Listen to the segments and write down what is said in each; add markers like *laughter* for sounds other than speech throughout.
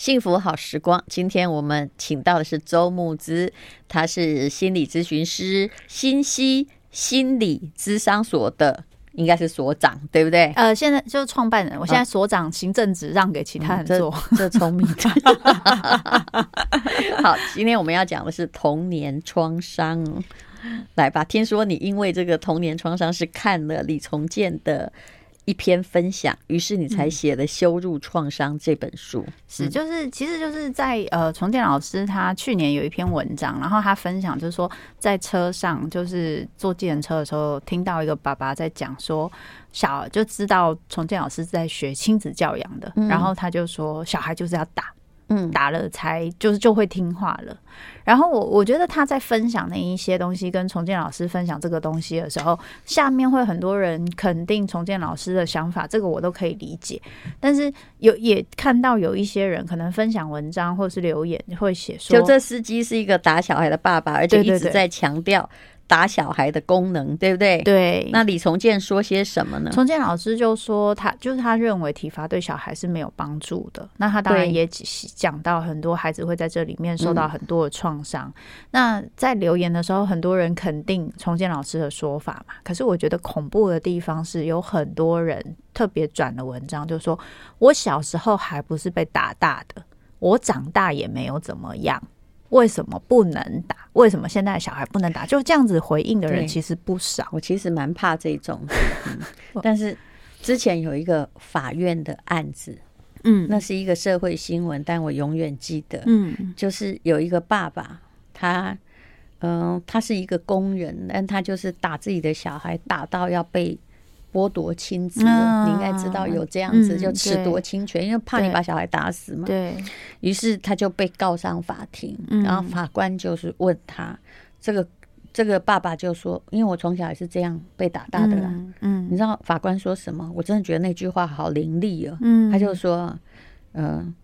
幸福好时光，今天我们请到的是周木之，他是心理咨询师，心曦心理咨商所的，应该是所长，对不对？呃，现在就是创办人，我现在所长行政职让给其他人做，*laughs* 嗯、这聪明。*laughs* 好，今天我们要讲的是童年创伤，来吧。听说你因为这个童年创伤是看了李重建的。一篇分享，于是你才写了《羞辱创伤》这本书。嗯、是，就是，其实就是在呃，重建老师他去年有一篇文章，然后他分享就是说，在车上就是坐计程车的时候，听到一个爸爸在讲说，小就知道重建老师是在学亲子教养的，然后他就说，小孩就是要打。嗯，打了才就是就会听话了。然后我我觉得他在分享那一些东西，跟重建老师分享这个东西的时候，下面会很多人肯定重建老师的想法，这个我都可以理解。但是有也看到有一些人可能分享文章或是留言会写说，就这司机是一个打小孩的爸爸，而且一直在强调。打小孩的功能，对不对？对。那李重建说些什么呢？重建老师就说他，他就是他认为体罚对小孩是没有帮助的。那他当然也讲到很多孩子会在这里面受到很多的创伤。嗯。那在留言的时候，很多人肯定重建老师的说法嘛。可是我觉得恐怖的地方是，有很多人特别转了文章，就说我小时候还不是被打大的，我长大也没有怎么样。为什么不能打？为什么现在的小孩不能打？就这样子回应的人其实不少。我其实蛮怕这种，嗯，*laughs* 但是之前有一个法院的案子，嗯，那是一个社会新闻，但我永远记得，嗯，就是有一个爸爸，他，嗯，呃，他是一个工人，但他就是打自己的小孩，打到要被。剥夺亲子，你应该知道有这样子就褫夺亲权，因为怕你把小孩打死嘛。对，于是他就被告上法庭，然后法官就是问他，这个这个爸爸就说，因为我从小也是这样被打大的啦。嗯，你知道法官说什么？我真的觉得那句话好凌厉哦。嗯，他就说，嗯，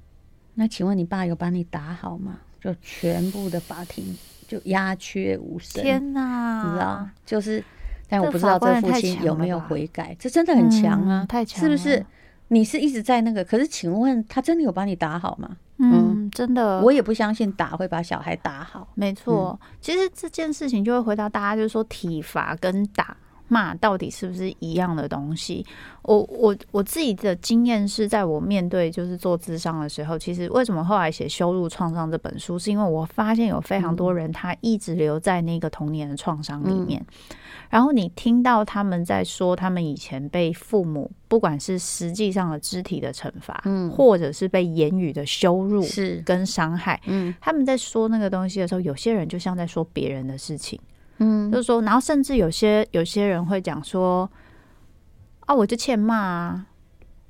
那请问你爸有把你打好吗？就全部的法庭就鸦雀无声。天哪，你知道，就是。但我不知道这父亲有没有悔改，这真的很强啊！嗯、太强，是不是？你是一直在那个，可是请问他真的有把你打好吗？嗯，嗯真的，我也不相信打会把小孩打好。没错，嗯、其实这件事情就会回到大家，就是说体罚跟打骂到底是不是一样的东西？我我我自己的经验是在我面对就是做智商的时候，其实为什么后来写《羞辱创伤》这本书，是因为我发现有非常多人他一直留在那个童年的创伤里面。嗯。然后你听到他们在说，他们以前被父母，不管是实际上的肢体的惩罚，嗯，或者是被言语的羞辱，是。跟伤害，嗯，他们在说那个东西的时候，有些人就像在说别人的事情，嗯，就是说，然后甚至有些有些人会讲说，啊，我就欠骂啊，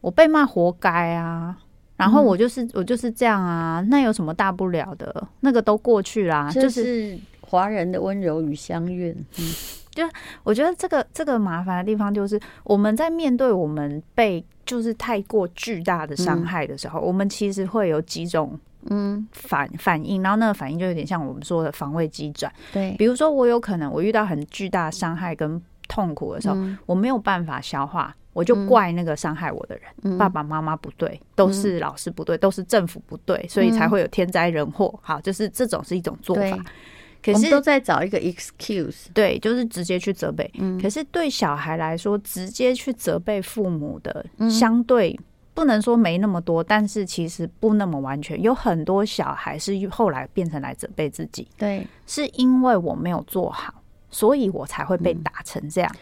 我被骂活该啊，然后我就是我就是这样啊，那有什么大不了的？那个都过去啦，就是华人的温柔与相愿，嗯。就我觉得这个这个麻烦的地方，就是我们在面对我们被就是太过巨大的伤害的时候，嗯、我们其实会有几种嗯反反应，然后那个反应就有点像我们说的防卫机转。对，比如说我有可能我遇到很巨大伤害跟痛苦的时候，嗯、我没有办法消化，我就怪那个伤害我的人，嗯、爸爸妈妈不对，都是老师不对，都是政府不对，所以才会有天灾人祸。好，就是这种是一种做法。可是都在找一个 excuse，对，就是直接去责备。嗯，可是对小孩来说，直接去责备父母的，相对不能说没那么多，但是其实不那么完全。有很多小孩是后来变成来责备自己，对，是因为我没有做好，所以我才会被打成这样。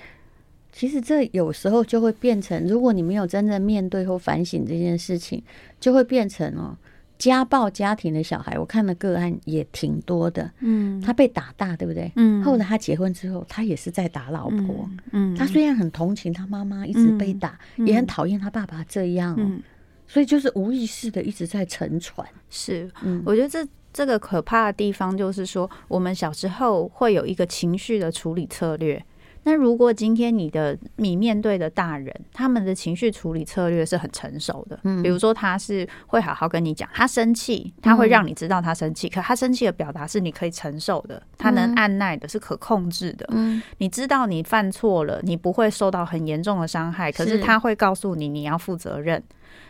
其实这有时候就会变成，如果你没有真正面对或反省这件事情，就会变成哦。家暴家庭的小孩，我看的个案也挺多的。嗯，他被打大，对不对？嗯，后来他结婚之后，他也是在打老婆。嗯，他虽然很同情他妈妈一直被打，也很讨厌他爸爸这样。嗯，所以就是无意识的一直在沉船。是，嗯，我觉得这这个可怕的地方就是说，我们小时候会有一个情绪的处理策略。那如果今天你的你面对的大人，他们的情绪处理策略是很成熟的，嗯，比如说他是会好好跟你讲，他生气，他会让你知道他生气，可他生气的表达是你可以承受的，他能按耐的，是可控制的，嗯，你知道你犯错了，你不会受到很严重的伤害，可是他会告诉你你要负责任。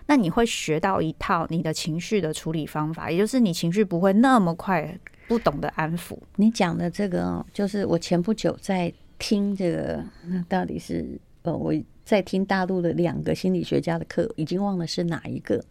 那你会学到一套你的情绪的处理方法，也就是你情绪不会那么快不懂得安抚。你讲的这个，就是我前不久在听这个，那到底是呃我。在听大陆的两个心理学家的课，已经忘了是哪一个。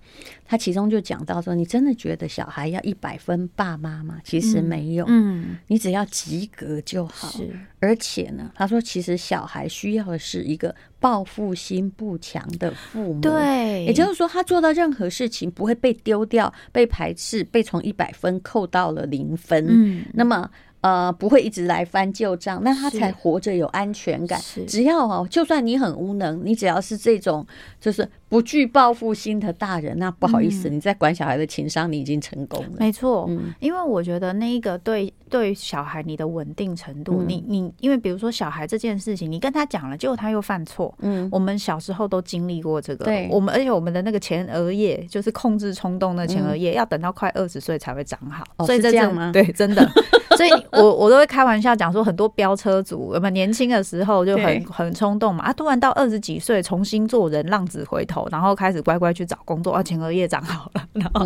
他其中就讲到说：“你真的觉得小孩要一百分爸妈吗？其实没有，嗯，你只要及格就好。是，而且呢，他说其实小孩需要的是一个报复心不强的父母。对，也就是说，他做到任何事情不会被丢掉、被排斥、被从一百分扣到了零分。嗯，那么。”呃，不会一直来翻旧账，那他才活着有安全感。只要哦，就算你很无能，你只要是这种就是不具报复心的大人，那不好意思，嗯、你在管小孩的情商，你已经成功了。没错，嗯，因为我觉得那一个对对小孩你的稳定程度，嗯、你你因为比如说小孩这件事情，你跟他讲了，结果他又犯错。嗯，我们小时候都经历过这个，对，我们而且我们的那个前额叶就是控制冲动的前额叶，嗯、要等到快二十岁才会长好。哦、所以这样吗？对，真的。所以我，我我都会开玩笑讲说，很多飙车族，我们年轻的时候就很很冲动嘛，啊，突然到二十几岁重新做人，浪子回头，然后开始乖乖去找工作，啊，前额叶长好了，然后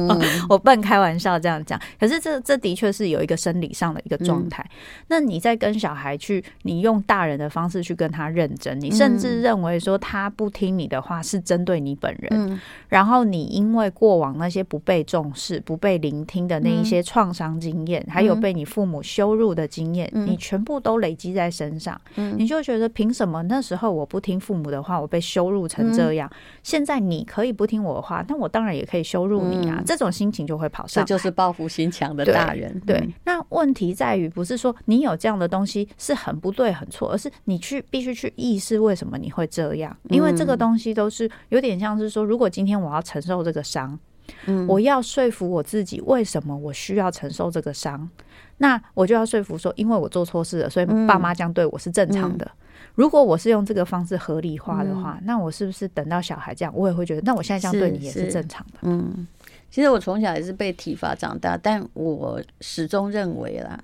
我笨开玩笑这样讲，可是这这的确是有一个生理上的一个状态。那你在跟小孩去，你用大人的方式去跟他认真，你甚至认为说他不听你的话是针对你本人，然后你因为过往那些不被重视、不被聆听的那一些创伤经验，还有被你父母羞辱的经验，你全部都累积在身上，嗯、你就觉得凭什么那时候我不听父母的话，我被羞辱成这样？嗯、现在你可以不听我的话，那我当然也可以羞辱你啊！嗯、这种心情就会跑上来，这就是报复心强的大人。对，对，那问题在于不是说你有这样的东西是很不对很错，而是你去必须去意识为什么你会这样，因为这个东西都是有点像是说，如果今天我要承受这个伤，嗯、我要说服我自己为什么我需要承受这个伤。那我就要说服说，因为我做错事了，所以爸妈这样对我是正常的。嗯嗯、如果我是用这个方式合理化的话，嗯、那我是不是等到小孩这样，我也会觉得，那我现在这样对你也是正常的？嗯，其实我从小也是被体罚长大，但我始终认为啦，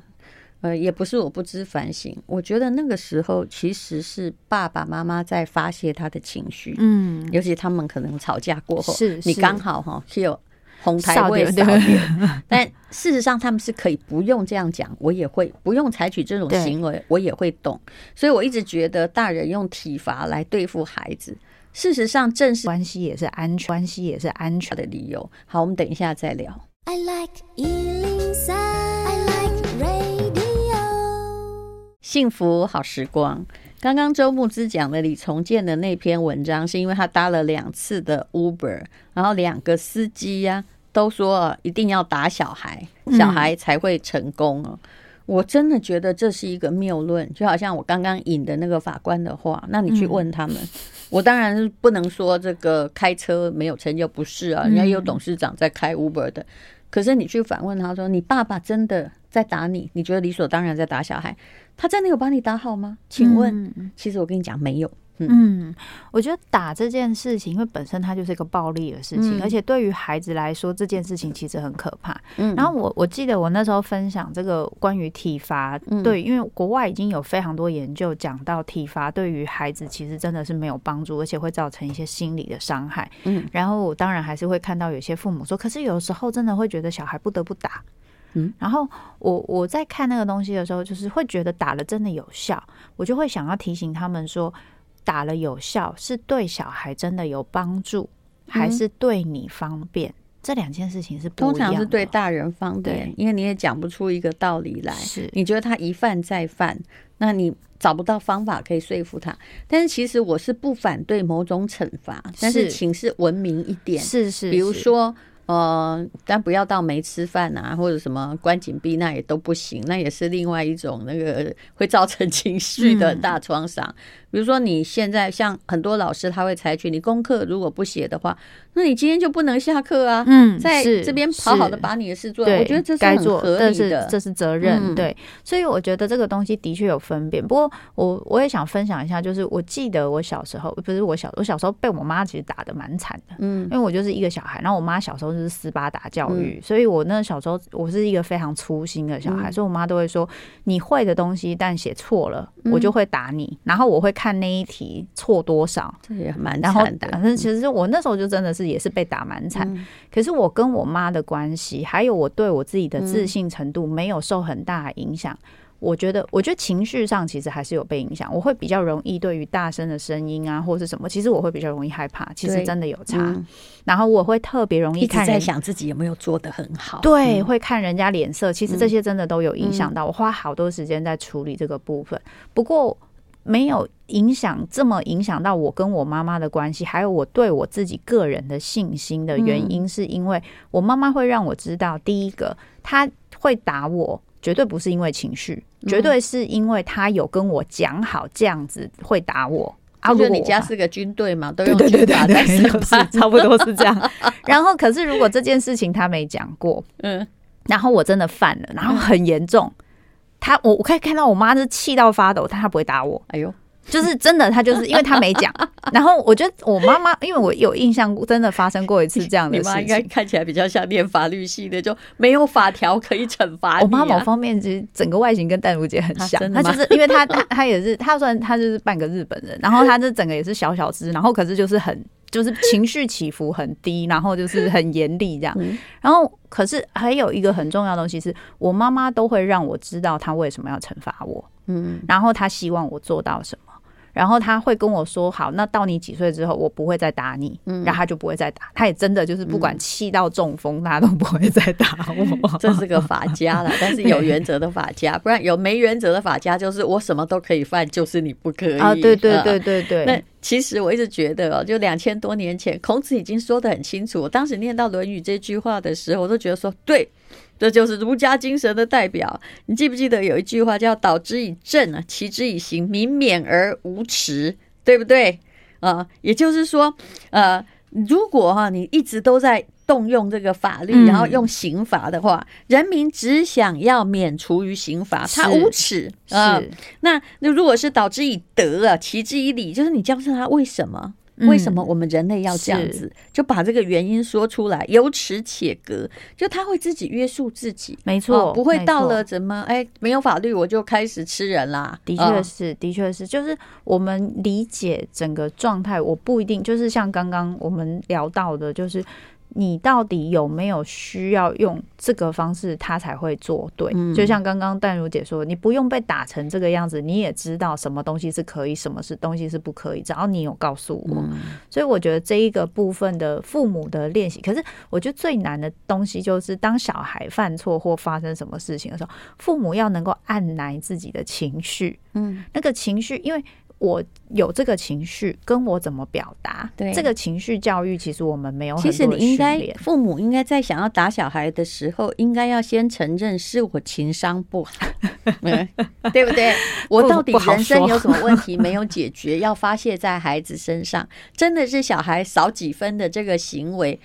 呃，也不是我不知反省，我觉得那个时候其实是爸爸妈妈在发泄他的情绪，嗯，尤其他们可能吵架过后，是，是你刚好哈，是有。红台会少点，*laughs* 但事实上他们是可以不用这样讲，我也会不用采取这种行为，*laughs* 我也会懂。所以我一直觉得大人用体罚来对付孩子，事实上正是关系也是安全，关系也是安全的理由。好，我们等一下再聊。I like 幸福好时光。刚刚周牧之讲的李重建的那篇文章，是因为他搭了两次的 Uber，然后两个司机呀、啊。都说一定要打小孩，小孩才会成功哦。我真的觉得这是一个谬论，就好像我刚刚引的那个法官的话，那你去问他们，我当然是不能说这个开车没有成就，不是啊，人家有董事长在开 Uber 的。可是你去反问他说，你爸爸真的在打你？你觉得理所当然在打小孩？他真的有把你打好吗？请问，其实我跟你讲，没有。嗯，我觉得打这件事情，因为本身它就是一个暴力的事情，嗯、而且对于孩子来说，这件事情其实很可怕。嗯，然后我我记得我那时候分享这个关于体罚，嗯、对，因为国外已经有非常多研究讲到体罚对于孩子其实真的是没有帮助，而且会造成一些心理的伤害。嗯，然后我当然还是会看到有些父母说，可是有时候真的会觉得小孩不得不打。嗯，然后我我在看那个东西的时候，就是会觉得打了真的有效，我就会想要提醒他们说。打了有效，是对小孩真的有帮助，还是对你方便？嗯、这两件事情是。通常是对大人方便，因为你也讲不出一个道理来。是，你觉得他一犯再犯，那你找不到方法可以说服他。但是其实我是不反对某种惩罚，但是请是文明一点。是是，是，比如说。呃，但不要到没吃饭啊，或者什么关紧闭，那也都不行，那也是另外一种那个会造成情绪的 *laughs* 大创伤。嗯、比如说你现在像很多老师，他会采取你功课如果不写的话，那你今天就不能下课啊？嗯，在这边好好的把你的事做。我觉得这是很合理的，这是责任。对，所以我觉得这个东西的确有分辨。不过我我也想分享一下，就是我记得我小时候，不是我小我小时候被我妈其实打的蛮惨的。嗯，因为我就是一个小孩，然后我妈小时候就是斯巴达教育，所以我那小时候我是一个非常粗心的小孩，所以我妈都会说，你会的东西但写错了，我就会打你。然后我会看那一题错多少，这也蛮惨的。反正其实我那时候就真的是也是被打蛮惨，嗯、可是我跟我妈的关系，还有我对我自己的自信程度没有受很大的影响。嗯、我觉得，我觉得情绪上其实还是有被影响。我会比较容易对于大声的声音啊，或是什么，其实我会比较容易害怕。其实真的有差。嗯、然后我会特别容易看人，在想自己有没有做得很好。对，嗯、会看人家脸色。其实这些真的都有影响到我，花好多时间在处理这个部分。不过。没有影响这么影响到我跟我妈妈的关系，还有我对我自己个人的信心的原因，是因为我妈妈会让我知道，第一个，她会打我，绝对不是因为情绪，绝对是因为她有跟我讲好这样子会打我。啊，如果你家是个军队嘛，都对对对对对，*laughs* 差不多是这样。*laughs* 然后，可是如果这件事情她没讲过，嗯，然后我真的犯了，然后很严重。他我我可以看到我妈是气到发抖，但她不会打我。哎呦，就是真的，她就是因为她没讲。*laughs* 然后我觉得我妈妈，因为我有印象，真的发生过一次这样的事情。你妈应该看起来比较像念法律系的，就没有法条可以惩罚、啊。我妈某方面其实整个外形跟淡如姐很像，她就是因为她她她也是，她算她就是半个日本人，然后她这整个也是小小只，然后可是就是很。就是情绪起伏很低，*laughs* 然后就是很严厉这样。然后，可是还有一个很重要的东西是，我妈妈都会让我知道她为什么要惩罚我。嗯，然后她希望我做到什么。然后他会跟我说：“好，那到你几岁之后，我不会再打你。”嗯，然后他就不会再打。他也真的就是不管气到中风，他都不会再打我。这是个法家了，*laughs* 但是有原则的法家，不然有没原则的法家，就是我什么都可以犯，就是你不可以啊！对对对对对。那其实我一直觉得哦，就两千多年前，孔子已经说得很清楚。我当时念到《论语》这句话的时候，我都觉得说对。这就是儒家精神的代表。你记不记得有一句话叫“导之以政啊，齐之以刑，民免而无耻”，对不对？啊、呃，也就是说，呃，如果哈、啊、你一直都在动用这个法律，然后用刑罚的话，嗯、人民只想要免除于刑罚，他无耻啊。那那如果是导之以德啊，齐之以礼，就是你教授他为什么？为什么我们人类要这样子？就把这个原因说出来，有耻且格，就他会自己约束自己，没错，不会到了怎么哎没有法律我就开始吃人啦。的确是，的确是，就是我们理解整个状态，我不一定就是像刚刚我们聊到的，就是。你到底有没有需要用这个方式，他才会做对？嗯、就像刚刚淡如姐说，你不用被打成这个样子，你也知道什么东西是可以，什么是东西是不可以，只要你有告诉我。嗯、所以我觉得这一个部分的父母的练习，可是我觉得最难的东西就是当小孩犯错或发生什么事情的时候，父母要能够按捺自己的情绪。嗯，那个情绪，因为。我有这个情绪，跟我怎么表达？对，这个情绪教育，其实我们没有。其实你应该，父母应该在想要打小孩的时候，应该要先承认是我情商不好，*laughs* 对不对？我到底人生有什么问题没有解决，*laughs* 要发泄在孩子身上？真的是小孩少几分的这个行为。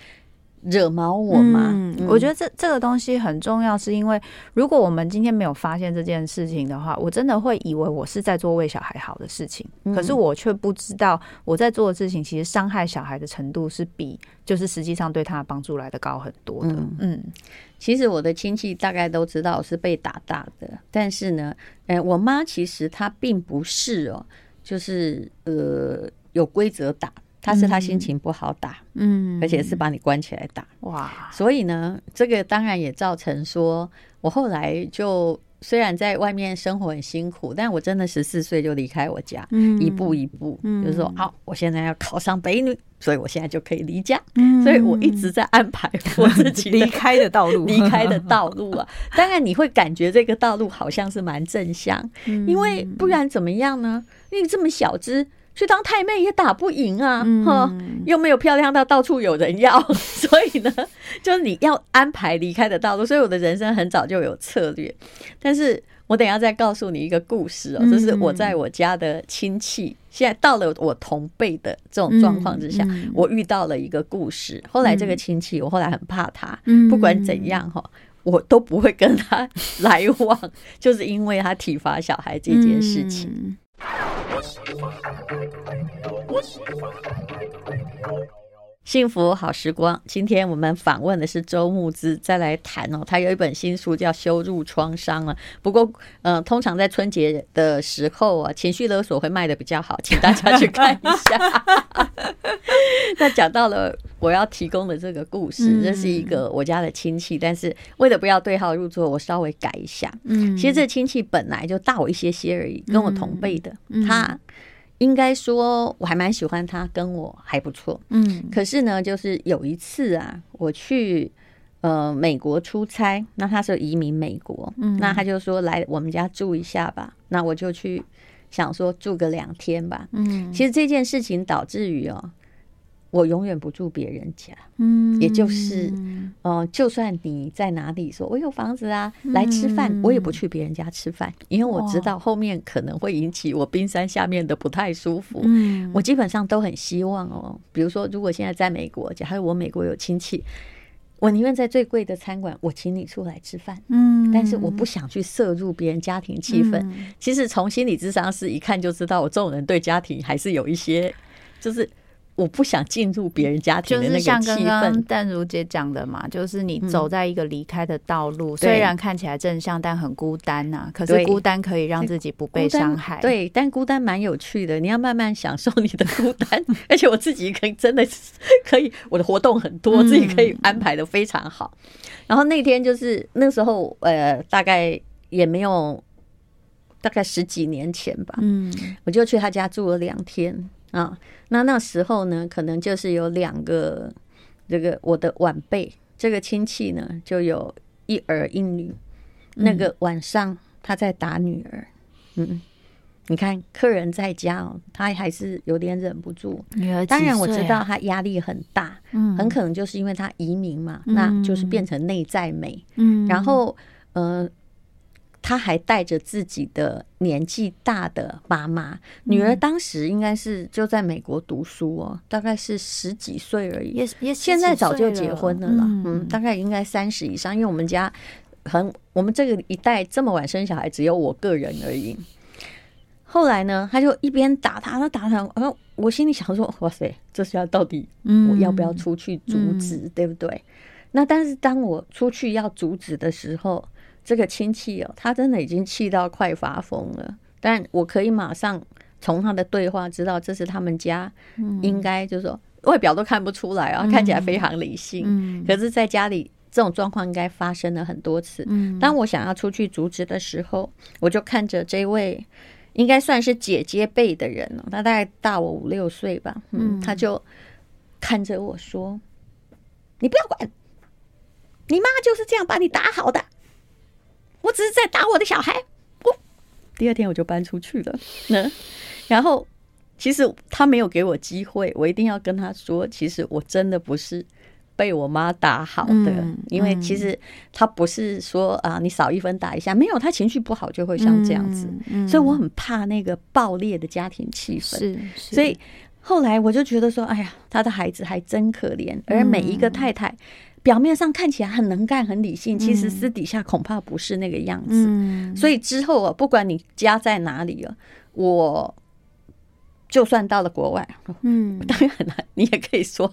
惹毛我吗？嗯，我觉得这这个东西很重要，是因为如果我们今天没有发现这件事情的话，我真的会以为我是在做为小孩好的事情，可是我却不知道我在做的事情其实伤害小孩的程度是比就是实际上对他的帮助来的高很多的。嗯，其实我的亲戚大概都知道我是被打大的，但是呢，哎，我妈其实她并不是哦，就是呃有规则打。他是他心情不好打，嗯，而且是把你关起来打，哇！所以呢，这个当然也造成说，我后来就虽然在外面生活很辛苦，但我真的十四岁就离开我家，嗯，一步一步，嗯，就是说，好，我现在要考上北女，所以我现在就可以离家，嗯，所以我一直在安排我自己 *laughs* 离开的道路，*laughs* 离开的道路啊。*laughs* 当然你会感觉这个道路好像是蛮正向，因为不然怎么样呢？因为这么小只。去当太妹也打不赢啊，哈、嗯，又没有漂亮到到处有人要，*laughs* 所以呢，就是你要安排离开的道路。所以我的人生很早就有策略，但是我等一下再告诉你一个故事哦，这是我在我家的亲戚，现在到了我同辈的这种状况之下，我遇到了一个故事。后来这个亲戚，我后来很怕他，不管怎样哈，我都不会跟他 *laughs* 来往，就是因为他体罚小孩这件事情。幸福好时光，今天我们访问的是周牧之，再来谈哦。他有一本新书叫《羞辱创伤》了。不过，嗯，通常在春节的时候啊，情绪勒索会卖的比较好，请大家去看一下。*laughs* 那讲到了我要提供的这个故事，这是一个我家的亲戚，但是为了不要对号入座，我稍微改一下。嗯，其实这亲戚本来就大我一些些而已，跟我同辈的，他。应该说，我还蛮喜欢他，跟我还不错。嗯，可是呢，就是有一次啊，我去呃美国出差，那他是移民美国，嗯，那他就说来我们家住一下吧，那我就去想说住个两天吧。嗯，其实这件事情导致于哦。我永远不住别人家，嗯，也就是，呃，就算你在哪里说我有房子啊，来吃饭，我也不去别人家吃饭，因为我知道后面可能会引起我冰山下面的不太舒服。嗯，我基本上都很希望哦，比如说，如果现在在美国，假如我美国有亲戚，我宁愿在最贵的餐馆，我请你出来吃饭，嗯，但是我不想去摄入别人家庭气氛。其实从心理智商是一看就知道，我这种人对家庭还是有一些，就是。我不想进入别人家庭的那个气氛。就是像刚刚淡如姐讲的嘛，就是你走在一个离开的道路，虽然看起来正向，但很孤单呐。可是孤单可以让自己不被伤害。对，但孤单蛮有趣的，你要慢慢享受你的孤单。*laughs* 而且我自己可以真的可以，我的活动很多，自己可以安排的非常好。然后那天就是那时候，呃，大概也没有，大概十几年前吧。嗯，我就去他家住了两天。啊，那那时候呢，可能就是有两个这个我的晚辈，这个亲戚呢，就有一儿一女。那个晚上他在打女儿，嗯，你看客人在家哦，他还是有点忍不住。女儿，当然我知道他压力很大，嗯，很可能就是因为他移民嘛，那就是变成内在美，嗯，然后呃。他还带着自己的年纪大的妈妈，女儿当时应该是就在美国读书哦，大概是十几岁而已，也也现在早就结婚了啦，嗯，大概应该三十以上，因为我们家很我们这个一代这么晚生小孩，只有我个人而已。后来呢，他就一边打他，他打他，然后我心里想说，哇塞，这下到底我要不要出去阻止，对不对？那但是当我出去要阻止的时候。这个亲戚哦，他真的已经气到快发疯了。但我可以马上从他的对话知道，这是他们家应该就是说外表都看不出来啊，看起来非常理性。可是在家里这种状况应该发生了很多次。当我想要出去阻止的时候，我就看着这位应该算是姐姐辈的人了，他大概大我五六岁吧。嗯，他就看着我说：“你不要管，你妈就是这样把你打好的。”我只是在打我的小孩。我，第二天我就搬出去了。嗯，然后其实他没有给我机会，我一定要跟他说，其实我真的不是被我妈打好的，因为其实他不是说啊，你少一分打一下，没有，他情绪不好就会像这样子，所以我很怕那个爆裂的家庭气氛。是，所以后来我就觉得说，哎呀，他的孩子还真可怜，而每一个太太。表面上看起来很能干、很理性，其实私底下恐怕不是那个样子。嗯，所以之后啊，不管你家在哪里啊，我。就算到了国外，嗯，当然了，你也可以说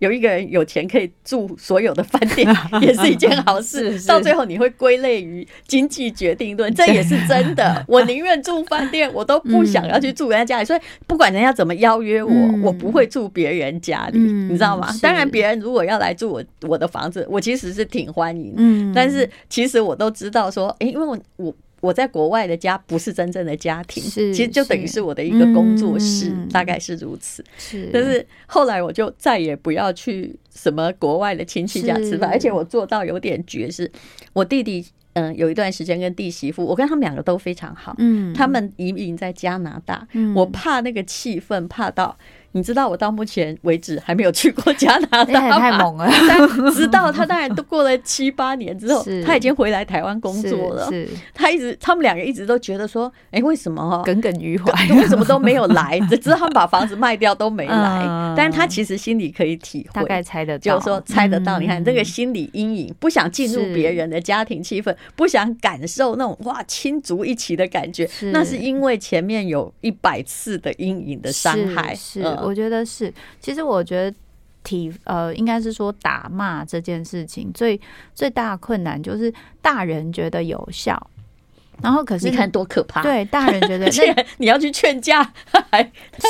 有一个人有钱可以住所有的饭店，*laughs* 也是一件好事。到最后你会归类于经济决定论，这也是真的。*laughs* 我宁愿住饭店，我都不想要去住人家家里。所以不管人家怎么邀约我，我不会住别人家里，你知道吗？当然，别人如果要来住我我的房子，我其实是挺欢迎。嗯，但是其实我都知道说，哎，因为我我。我在国外的家不是真正的家庭，其实就等于是我的一个工作室，大概是如此。是，但是后来我就再也不要去什么国外的亲戚家吃饭，而且我做到有点绝，是我弟弟，嗯，有一段时间跟弟媳妇，我跟他们两个都非常好。嗯，他们移民在加拿大，我怕那个气氛，怕到你知道我到目前为止还没有去过加拿大，*laughs* 太猛了。*laughs* 但直到他当然都过了七八年之后，他已经回来台湾工作了。是，他一直他们两个一直都觉得说，哎，为什么耿耿于怀，为什么都没有来？*laughs* 只知道他们把房子卖掉都没来。但是他其实心里可以体会，大概猜得到，就是说猜得到。你看这个心理阴影，不想进入别人的家庭气氛，不想感受那种哇亲族一起的感觉，那是因为前面有一百次的阴影的伤害。是，我觉得是。其实我觉得体呃，应该是说打骂这件事情最最大的困难就是大人觉得有效。然后可是你看多可怕！对，大人觉得 *laughs* 那你要去劝架，*laughs* 还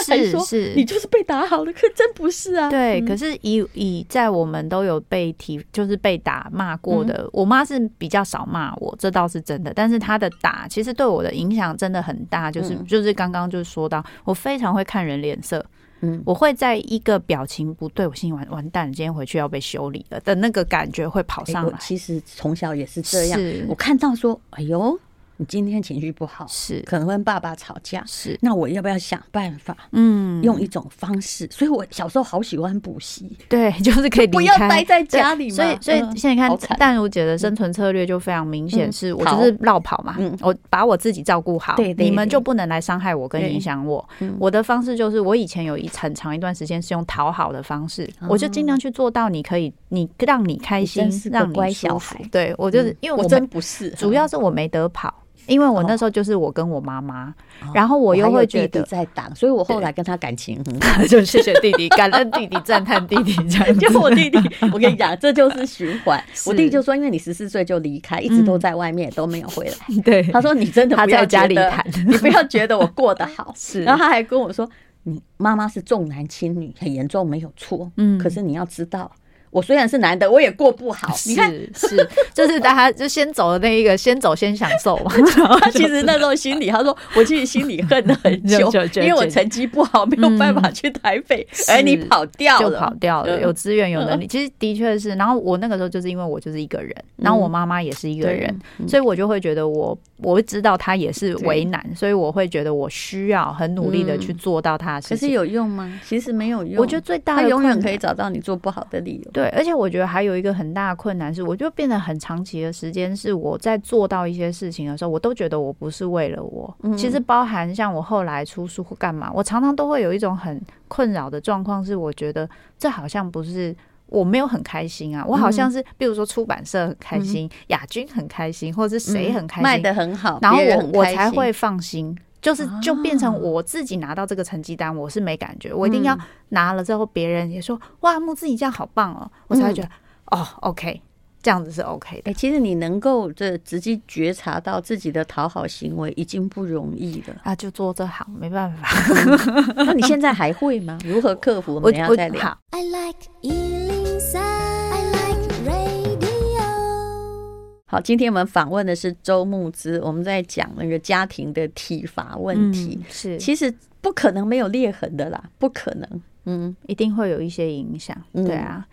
是是你就是被打好了，可真不是啊。对，可是以以在我们都有被提，就是被打骂过的，我妈是比较少骂我，这倒是真的。但是她的打其实对我的影响真的很大，就是就是刚刚就说到，我非常会看人脸色，嗯，我会在一个表情不对，我心里完完蛋，今天回去要被修理了的那个感觉会跑上来。其实从小也是这样，我看到说，哎呦。你今天情绪不好，是可能跟爸爸吵架，是那我要不要想办法？嗯，用一种方式。所以我小时候好喜欢补习，对，*laughs* 就是可以不要待在家里嘛。所以，所以现在看淡如姐的生存策略就非常明显，是我就是绕跑嘛。嗯，我把我自己照顾好，对，你们就不能来伤害我跟影响我。我的方式就是，我以前有一很长一段时间是用讨好的方式，我就尽量去做到，你可以，你让你开心，让你乖小孩。对我就是因为我真不是，主要是我没得跑。因为我那时候就是我跟我妈妈，然后我又会觉得在挡，所以我后来跟他感情很好，*laughs* 就谢谢弟弟，*laughs* 感恩弟弟，赞叹弟弟，*laughs* 这样。就我弟弟，我跟你讲，这就是循环。我弟弟就说，因为你十四岁就离开，一直都在外面都没有回来。对，他说你真的不要家里谈，你不要觉得我过得好。是，然后他还跟我说，你妈妈是重男轻女，很严重，没有错。嗯，可是你要知道。我虽然是男的，我也过不好。*laughs* 你看，是就是大家就先走的那一个，先走先享受嘛。*laughs* 他其实那时候心里，他说我其实心里恨了很久，*laughs* 因为我成绩不好，没有办法去台北，而你跑掉了，就跑掉了。有资源有能力，其实的确是。然后我那个时候就是因为我就是一个人，然后我妈妈也是一个人，所以我就会觉得我我会知道他也是为难，所以我会觉得我需要很努力的去做到他的事情。可是有用吗？其实没有用。我觉得最大永远可以找到你做不好的理由。对。而且我觉得还有一个很大的困难是，我就变得很长期的时间是我在做到一些事情的时候，我都觉得我不是为了我。其实包含像我后来出书或干嘛，我常常都会有一种很困扰的状况，是我觉得这好像不是我没有很开心啊，我好像是比如说出版社很开心，亚军很开心，或者是谁很开心，卖得很好，然后我我才会放心。就是就变成我自己拿到这个成绩单，我是没感觉，我一定要拿了之后，别人也说哇，木自己这样好棒哦，我才会觉得哦，OK，这样子是 OK 的。哎，其实你能够这直接觉察到自己的讨好行为已经不容易了啊，就做这行没办法。那你现在还会吗？如何克服？*laughs* 我们要再聊。好，今天我们访问的是周木之，我们在讲那个家庭的体罚问题。嗯、是，其实不可能没有裂痕的啦，不可能。嗯，一定会有一些影响。对啊。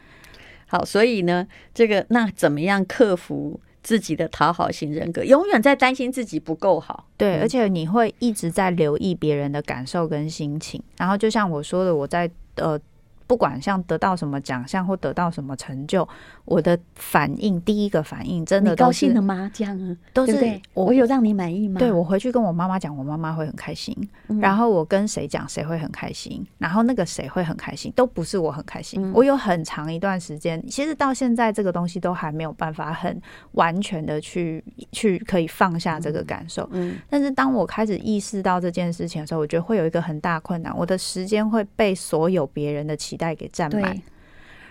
好，所以呢，这个那怎么样克服自己的讨好型人格？永远在担心自己不够好。对，而且你会一直在留意别人的感受跟心情。然后，就像我说的，我在呃。不管像得到什么奖项或得到什么成就，我的反应第一个反应真的高兴了吗？这样都是我有让你满意吗？对，我回去跟我妈妈讲，我妈妈会很开心。然后我跟谁讲，谁会很开心。然后那个谁会很开心，都不是我很开心。我有很长一段时间，其实到现在这个东西都还没有办法很完全的去去可以放下这个感受。嗯，但是当我开始意识到这件事情的时候，我觉得会有一个很大困难，我的时间会被所有别人的期待给占满，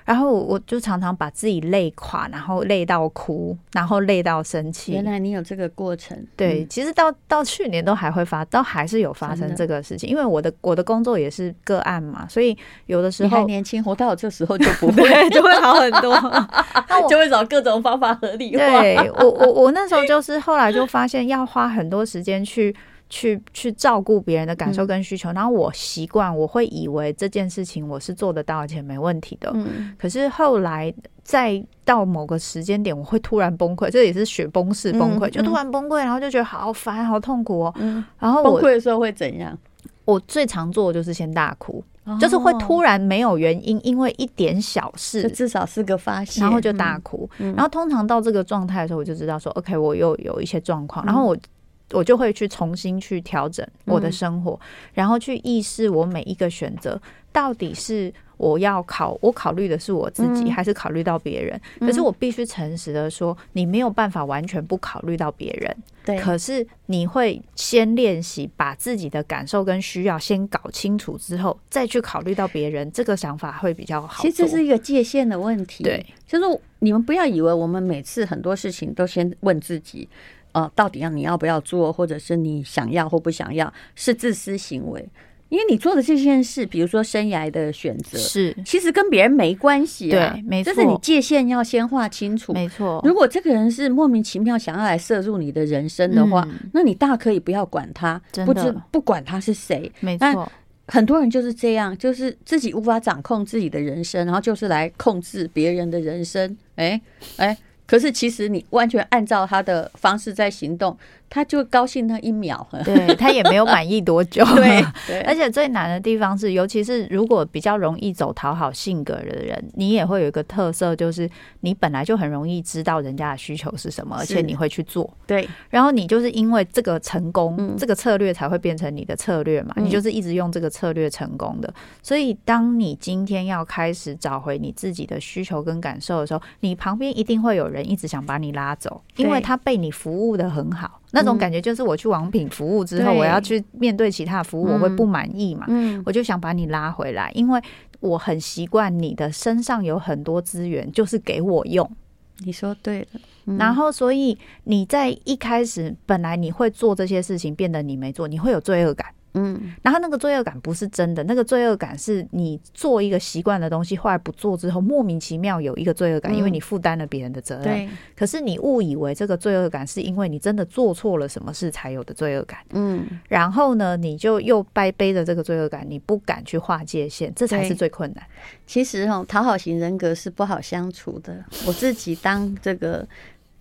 然后我就常常把自己累垮，然后累到哭，然后累到生气。原来你有这个过程，对，其实到到去年都还会发，都还是有发生这个事情。因为我的我的工作也是个案嘛，所以有的时候还年轻，活到我这时候就不会，*laughs* 就会好很多，*laughs* 就会找各种方法合理化。对，我我我那时候就是后来就发现要花很多时间去。去去照顾别人的感受跟需求，嗯、然后我习惯，我会以为这件事情我是做得到而且没问题的。嗯，可是后来再到某个时间点，我会突然崩溃，这也是雪崩式崩溃，嗯、就突然崩溃，然后就觉得好烦、好痛苦哦。嗯，然后崩溃的时候会怎样？我最常做的就是先大哭，哦、就是会突然没有原因，因为一点小事，至少是个发现，然后就大哭。嗯、然后通常到这个状态的时候，我就知道说、嗯、，OK，我又有一些状况，然后我。我就会去重新去调整我的生活，嗯、然后去意识我每一个选择到底是我要考，我考虑的是我自己，还是考虑到别人？嗯、可是我必须诚实的说，你没有办法完全不考虑到别人。对，可是你会先练习把自己的感受跟需要先搞清楚之后，再去考虑到别人，这个想法会比较好。其实这是一个界限的问题。对，就是你们不要以为我们每次很多事情都先问自己。哦，到底要你要不要做，或者是你想要或不想要，是自私行为。因为你做的这件事，比如说生涯的选择，是其实跟别人没关系啊。对，没错，就是你界限要先画清楚。没错，如果这个人是莫名其妙想要来摄入你的人生的话，嗯、那你大可以不要管他，不知不管他是谁。没错，很多人就是这样，就是自己无法掌控自己的人生，然后就是来控制别人的人生。哎哎。可是，其实你完全按照他的方式在行动。他就高兴那一秒，*laughs* 对，他也没有满意多久。*laughs* *laughs* 对，而且最难的地方是，尤其是如果比较容易走讨好性格的人，你也会有一个特色，就是你本来就很容易知道人家的需求是什么，而且你会去做。对，然后你就是因为这个成功，这个策略才会变成你的策略嘛，你就是一直用这个策略成功的。所以，当你今天要开始找回你自己的需求跟感受的时候，你旁边一定会有人一直想把你拉走，因为他被你服务的很好。那种感觉就是我去王品服务之后，我要去面对其他服务，我会不满意嘛？嗯，我就想把你拉回来，因为我很习惯你的身上有很多资源，就是给我用。你说对了。然后，所以你在一开始本来你会做这些事情，变得你没做，你会有罪恶感。嗯，然后那个罪恶感不是真的，那个罪恶感是你做一个习惯的东西，后来不做之后，莫名其妙有一个罪恶感，因为你负担了别人的责任。对，可是你误以为这个罪恶感是因为你真的做错了什么事才有的罪恶感。嗯，然后呢，你就又背背着这个罪恶感，你不敢去划界限，这才是最困难。其实哈，讨好型人格是不好相处的。我自己当这个。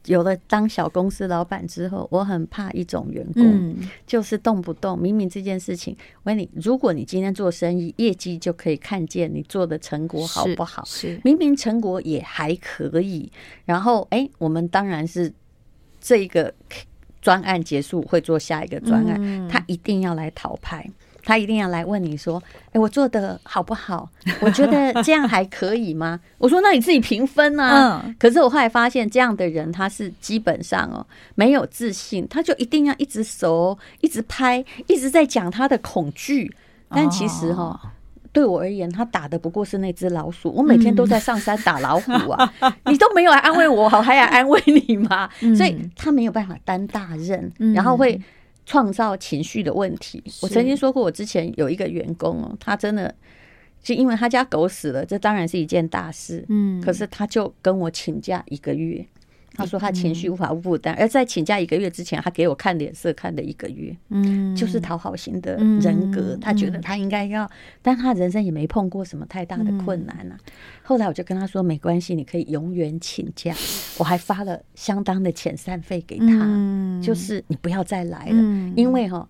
有了当小公司老板之后，我很怕一种员工，嗯、就是动不动明明这件事情，我问你，如果你今天做生意，业绩就可以看见你做的成果好不好？是，是明明成果也还可以，然后哎，我们当然是这一个专案结束会做下一个专案，嗯、他一定要来讨拍。他一定要来问你说：“哎，我做的好不好？我觉得这样还可以吗？” *laughs* 我说：“那你自己评分啊。”嗯。可是我后来发现，这样的人他是基本上哦没有自信，他就一定要一直熟，一直拍，一直在讲他的恐惧。但其实哈，对我而言，他打的不过是那只老鼠。我每天都在上山打老虎啊，*laughs* 你都没有来安慰我，我还要安慰你吗？所以他没有办法担大任，然后会。创造情绪的问题。我曾经说过，我之前有一个员工哦，他真的就因为他家狗死了，这当然是一件大事。嗯，可是他就跟我请假一个月。他说他情绪无法负担，而在请假一个月之前，他给我看脸色看了一个月。嗯，就是讨好型的人格，他觉得他应该要，但他人生也没碰过什么太大的困难啊。后来我就跟他说，没关系，你可以永远请假，*laughs* 我还发了相当的遣散费给他，就是你不要再来了，因为哈。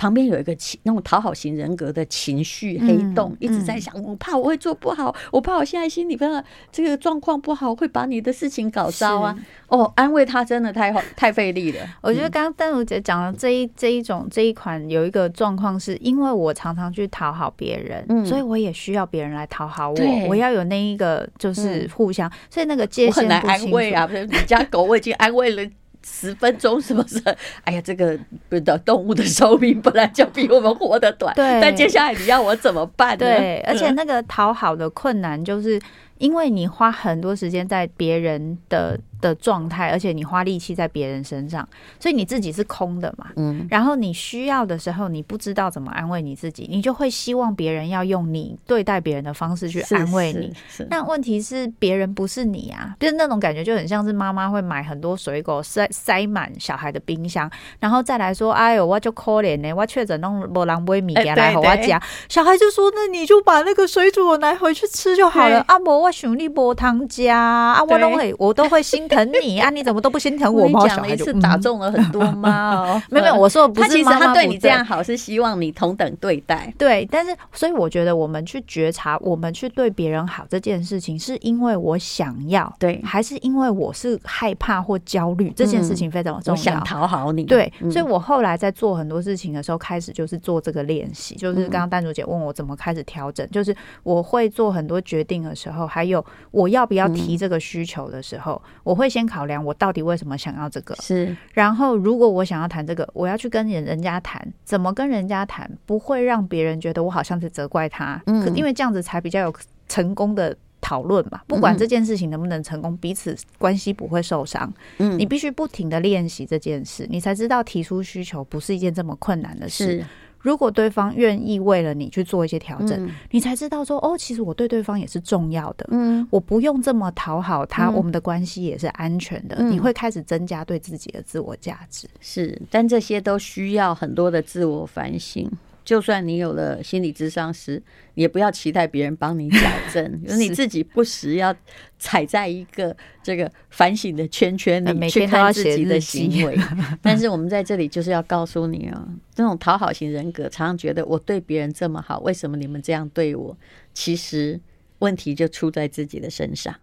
旁边有一个情那种讨好型人格的情绪黑洞，一直在想，我怕我会做不好，我怕我现在心里边这个状况不好，会把你的事情搞糟啊！哦，安慰他真的太 *laughs* 太费力了。我觉得刚刚丹如姐讲的这一这一种这一款有一个状况，是因为我常常去讨好别人，所以我也需要别人来讨好我，我要有那一个就是互相，所以那个界限不清楚。我很难安慰啊，*laughs* 你家狗我已经安慰了。十分钟是不是？*laughs* 哎呀，这个不知道动物的寿命本来就比我们活得短，对。但接下来你要我怎么办呢？对，而且那个讨好的困难，就是因为你花很多时间在别人的。的状态，而且你花力气在别人身上，所以你自己是空的嘛。嗯，然后你需要的时候，你不知道怎么安慰你自己，你就会希望别人要用你对待别人的方式去安慰你。那问题是别人不是你啊，就是那种感觉就很像是妈妈会买很多水果塞塞满小孩的冰箱，然后再来说：“哎呦，我就可怜呢，我确诊弄没人买米给来和我家。”小孩就说：“那你就把那个水果拿回去吃就好了。”啊，无我我想你无汤家啊，我都会我都会心疼你 *laughs* 啊，你怎么都不心疼我？我讲了一次打中了很多妈哦，*laughs* 没有没有，我说不是他其实他对你这样好是希望你同等对待，对，但是所以我觉得我们去觉察，我们去对别人好这件事情，是因为我想要，对，还是因为我是害怕或焦虑？这件事情非常重要，我想讨好你，对，所以我后来在做很多事情的时候，开始就是做这个练习，就是刚刚丹竹姐问我怎么开始调整，就是我会做很多决定的时候，还有我要不要提这个需求的时候，我会先考量我到底为什么想要这个，是，然后如果我想要谈这个，我要去跟人人家谈，怎么跟人家谈，不会让别人觉得我好像是责怪他，嗯，可因为这样子才比较有成功的。讨论嘛，不管这件事情能不能成功，彼此关系不会受伤。嗯，你必须不停的练习这件事，你才知道提出需求不是一件这么困难的事。如果对方愿意为了你去做一些调整，你才知道说，哦，其实我对对方也是重要的。嗯，我不用这么讨好他，我们的关系也是安全的。你会开始增加对自己的自我价值。是，但这些都需要很多的自我反省。就算你有了心理咨商师，也不要期待别人帮你矫正，*laughs* 是你自己不时要踩在一个这个反省的圈圈里，去看自己的行为。*laughs* 但是我们在这里就是要告诉你啊，这种讨好型人格，常常觉得我对别人这么好，为什么你们这样对我？其实问题就出在自己的身上。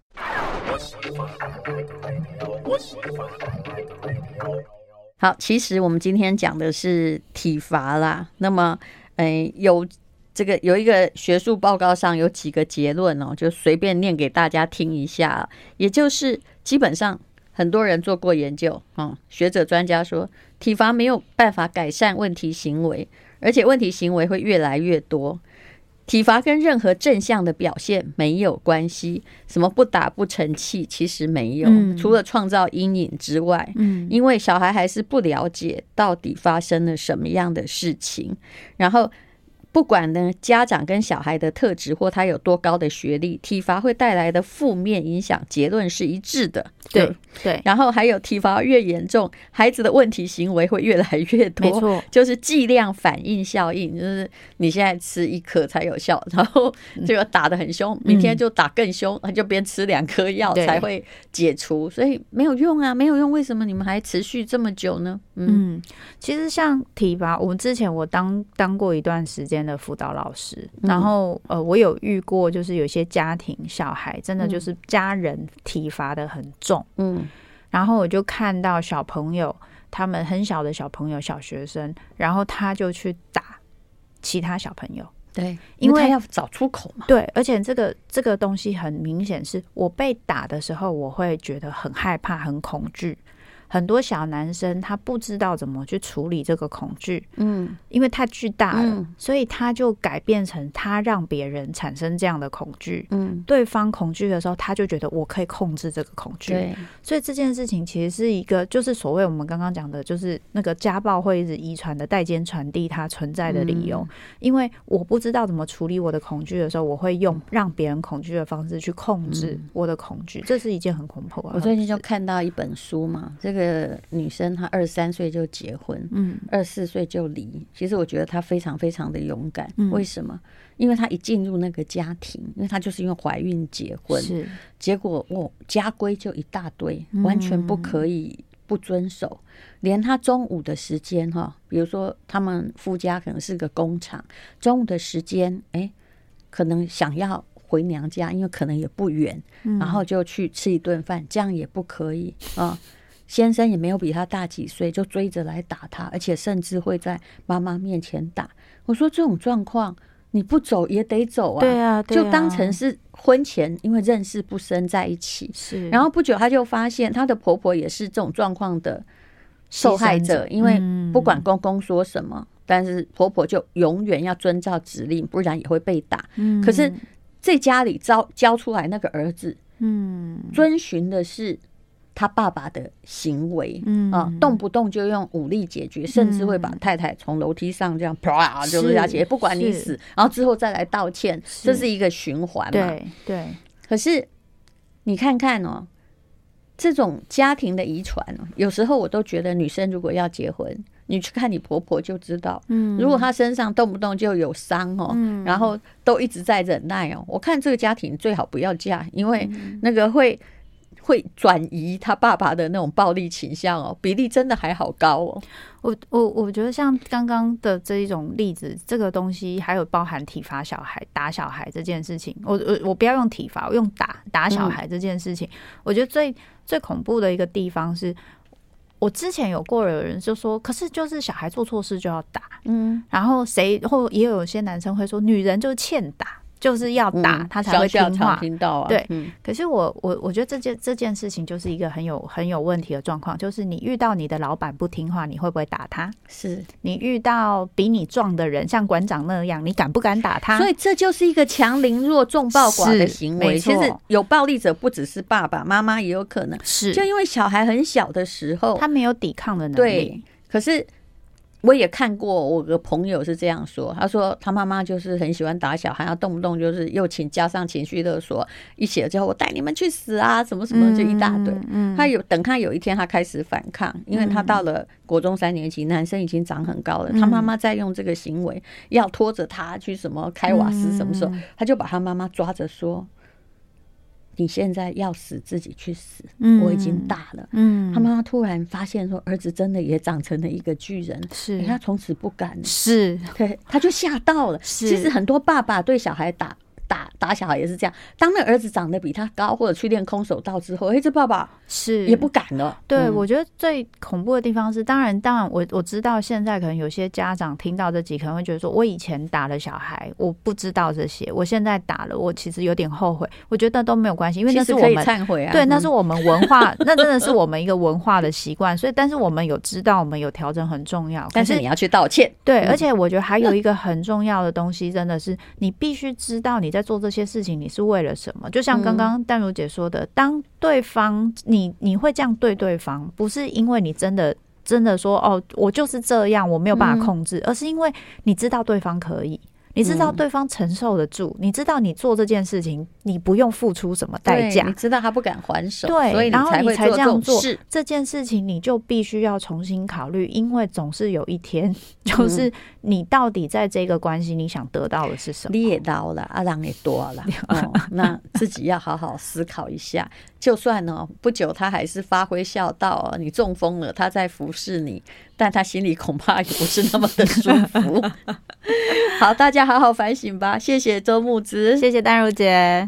好，其实我们今天讲的是体罚啦。那么，哎，有这个有一个学术报告上有几个结论哦，就随便念给大家听一下。也就是基本上很多人做过研究，嗯，学者专家说，体罚没有办法改善问题行为，而且问题行为会越来越多。体罚跟任何正向的表现没有关系，什么不打不成器，其实没有，嗯、除了创造阴影之外，嗯，因为小孩还是不了解到底发生了什么样的事情，然后。不管呢，家长跟小孩的特质或他有多高的学历，体罚会带来的负面影响，结论是一致的。对对，然后还有体罚越严重，孩子的问题行为会越来越多。没错，就是剂量反应效应，就是你现在吃一颗才有效，然后这个打得很凶，明天就打更凶，就边吃两颗药才会解除，所以没有用啊，没有用。为什么你们还持续这么久呢？嗯，其实像体罚，我们之前我当当过一段时间的辅导老师，然后呃，我有遇过，就是有些家庭小孩真的就是家人体罚的很重，嗯，然后我就看到小朋友，他们很小的小朋友，小学生，然后他就去打其他小朋友，对，因为他要找出口嘛，对，而且这个这个东西很明显是我被打的时候，我会觉得很害怕，很恐惧。很多小男生他不知道怎么去处理这个恐惧，嗯，因为太巨大了，嗯、所以他就改变成他让别人产生这样的恐惧，嗯，对方恐惧的时候，他就觉得我可以控制这个恐惧，对，所以这件事情其实是一个，就是所谓我们刚刚讲的，就是那个家暴会一直遗传的代间传递它存在的理由，嗯、因为我不知道怎么处理我的恐惧的时候，我会用让别人恐惧的方式去控制我的恐惧，嗯、这是一件很恐怖啊。我最近就看到一本书嘛，这个。这个女生她二十三岁就结婚，嗯，二十四岁就离。其实我觉得她非常非常的勇敢。为什么？因为她一进入那个家庭，因为她就是因为怀孕结婚，是结果哦，家规就一大堆，完全不可以不遵守。连她中午的时间哈，比如说他们夫家可能是个工厂，中午的时间，哎，可能想要回娘家，因为可能也不远，然后就去吃一顿饭，这样也不可以啊。先生也没有比他大几岁，就追着来打他，而且甚至会在妈妈面前打。我说这种状况，你不走也得走啊。对啊，就当成是婚前因为认识不深在一起。是，然后不久他就发现她的婆婆也是这种状况的受害者，因为不管公公说什么，但是婆婆就永远要遵照指令，不然也会被打。可是这家里招教出来那个儿子，嗯，遵循的是。他爸爸的行为，嗯啊，动不动就用武力解决，甚至会把太太从楼梯上这样啪就下去，不管你死，然后之后再来道歉，这是一个循环嘛？对对。可是你看看哦，这种家庭的遗传哦，有时候我都觉得女生如果要结婚，你去看你婆婆就知道。嗯，如果她身上动不动就有伤哦，嗯，然后都一直在忍耐哦，我看这个家庭最好不要嫁，因为那个会。会转移他爸爸的那种暴力倾向哦，比例真的还好高哦。我我我觉得像刚刚的这一种例子，这个东西还有包含体罚小孩、打小孩这件事情。我我我不要用体罚，我用打打小孩这件事情。嗯、我觉得最最恐怖的一个地方是，我之前有过有人就说，可是就是小孩做错事就要打，嗯，然后谁或也有些男生会说，女人就是欠打。就是要打他才会听话，听到啊。对，可是我我我觉得这件这件事情就是一个很有很有问题的状况，就是你遇到你的老板不听话，你会不会打他？是你遇到比你壮的人，像馆长那样，你敢不敢打他？所以这就是一个强凌弱、重暴寡的行为。其实有暴力者不只是爸爸妈妈，也有可能是就因为小孩很小的时候，他没有抵抗的能力。对，可是。我也看过，我个朋友是这样说，他说他妈妈就是很喜欢打小孩，要动不动就是又请加上情绪勒索，一起了之后我带你们去死啊，什么什么就一大堆。嗯，他有等他有一天他开始反抗，因为他到了国中三年级，男生已经长很高了，他妈妈在用这个行为要拖着他去什么开瓦斯，什么时候他就把他妈妈抓着说。你现在要死，自己去死。我已经大了。嗯，他妈妈突然发现说，儿子真的也长成了一个巨人。是，他从此不敢。是，对，他就吓到了。其实很多爸爸对小孩打。打打小孩也是这样，当那儿子长得比他高，或者去练空手道之后，哎，这爸爸是也不敢了。对，嗯、我觉得最恐怖的地方是，当然，当然我，我我知道现在可能有些家长听到这集，可能会觉得说，我以前打了小孩，我不知道这些，我现在打了，我其实有点后悔。我觉得都没有关系，因为那是我们忏悔啊，对，那是我们文化，*laughs* 那真的是我们一个文化的习惯。所以，但是我们有知道，我们有调整很重要。但是你要去道歉。对，而且我觉得还有一个很重要的东西，真的是你必须知道你在做这些事情。你是为了什么？就像刚刚淡如姐说的，当对方你你会这样对对方，不是因为你真的真的说哦，我就是这样，我没有办法控制，而是因为你知道对方可以。你知道对方承受得住，你知道你做这件事情，你不用付出什么代价，你知道他不敢还手，对，所以然后你才这样做这，件事情，你就必须要重新考虑，因为总是有一天，就是你到底在这个关系，你想得到的是什么？你也老了，阿郎也多了，*laughs* 哦，那自己要好好思考一下。就算呢，不久他还是发挥孝道，你中风了，他在服侍你，但他心里恐怕也不是那么的舒服。*laughs* 好，大家好好反省吧。谢谢周牧之，谢谢丹如姐。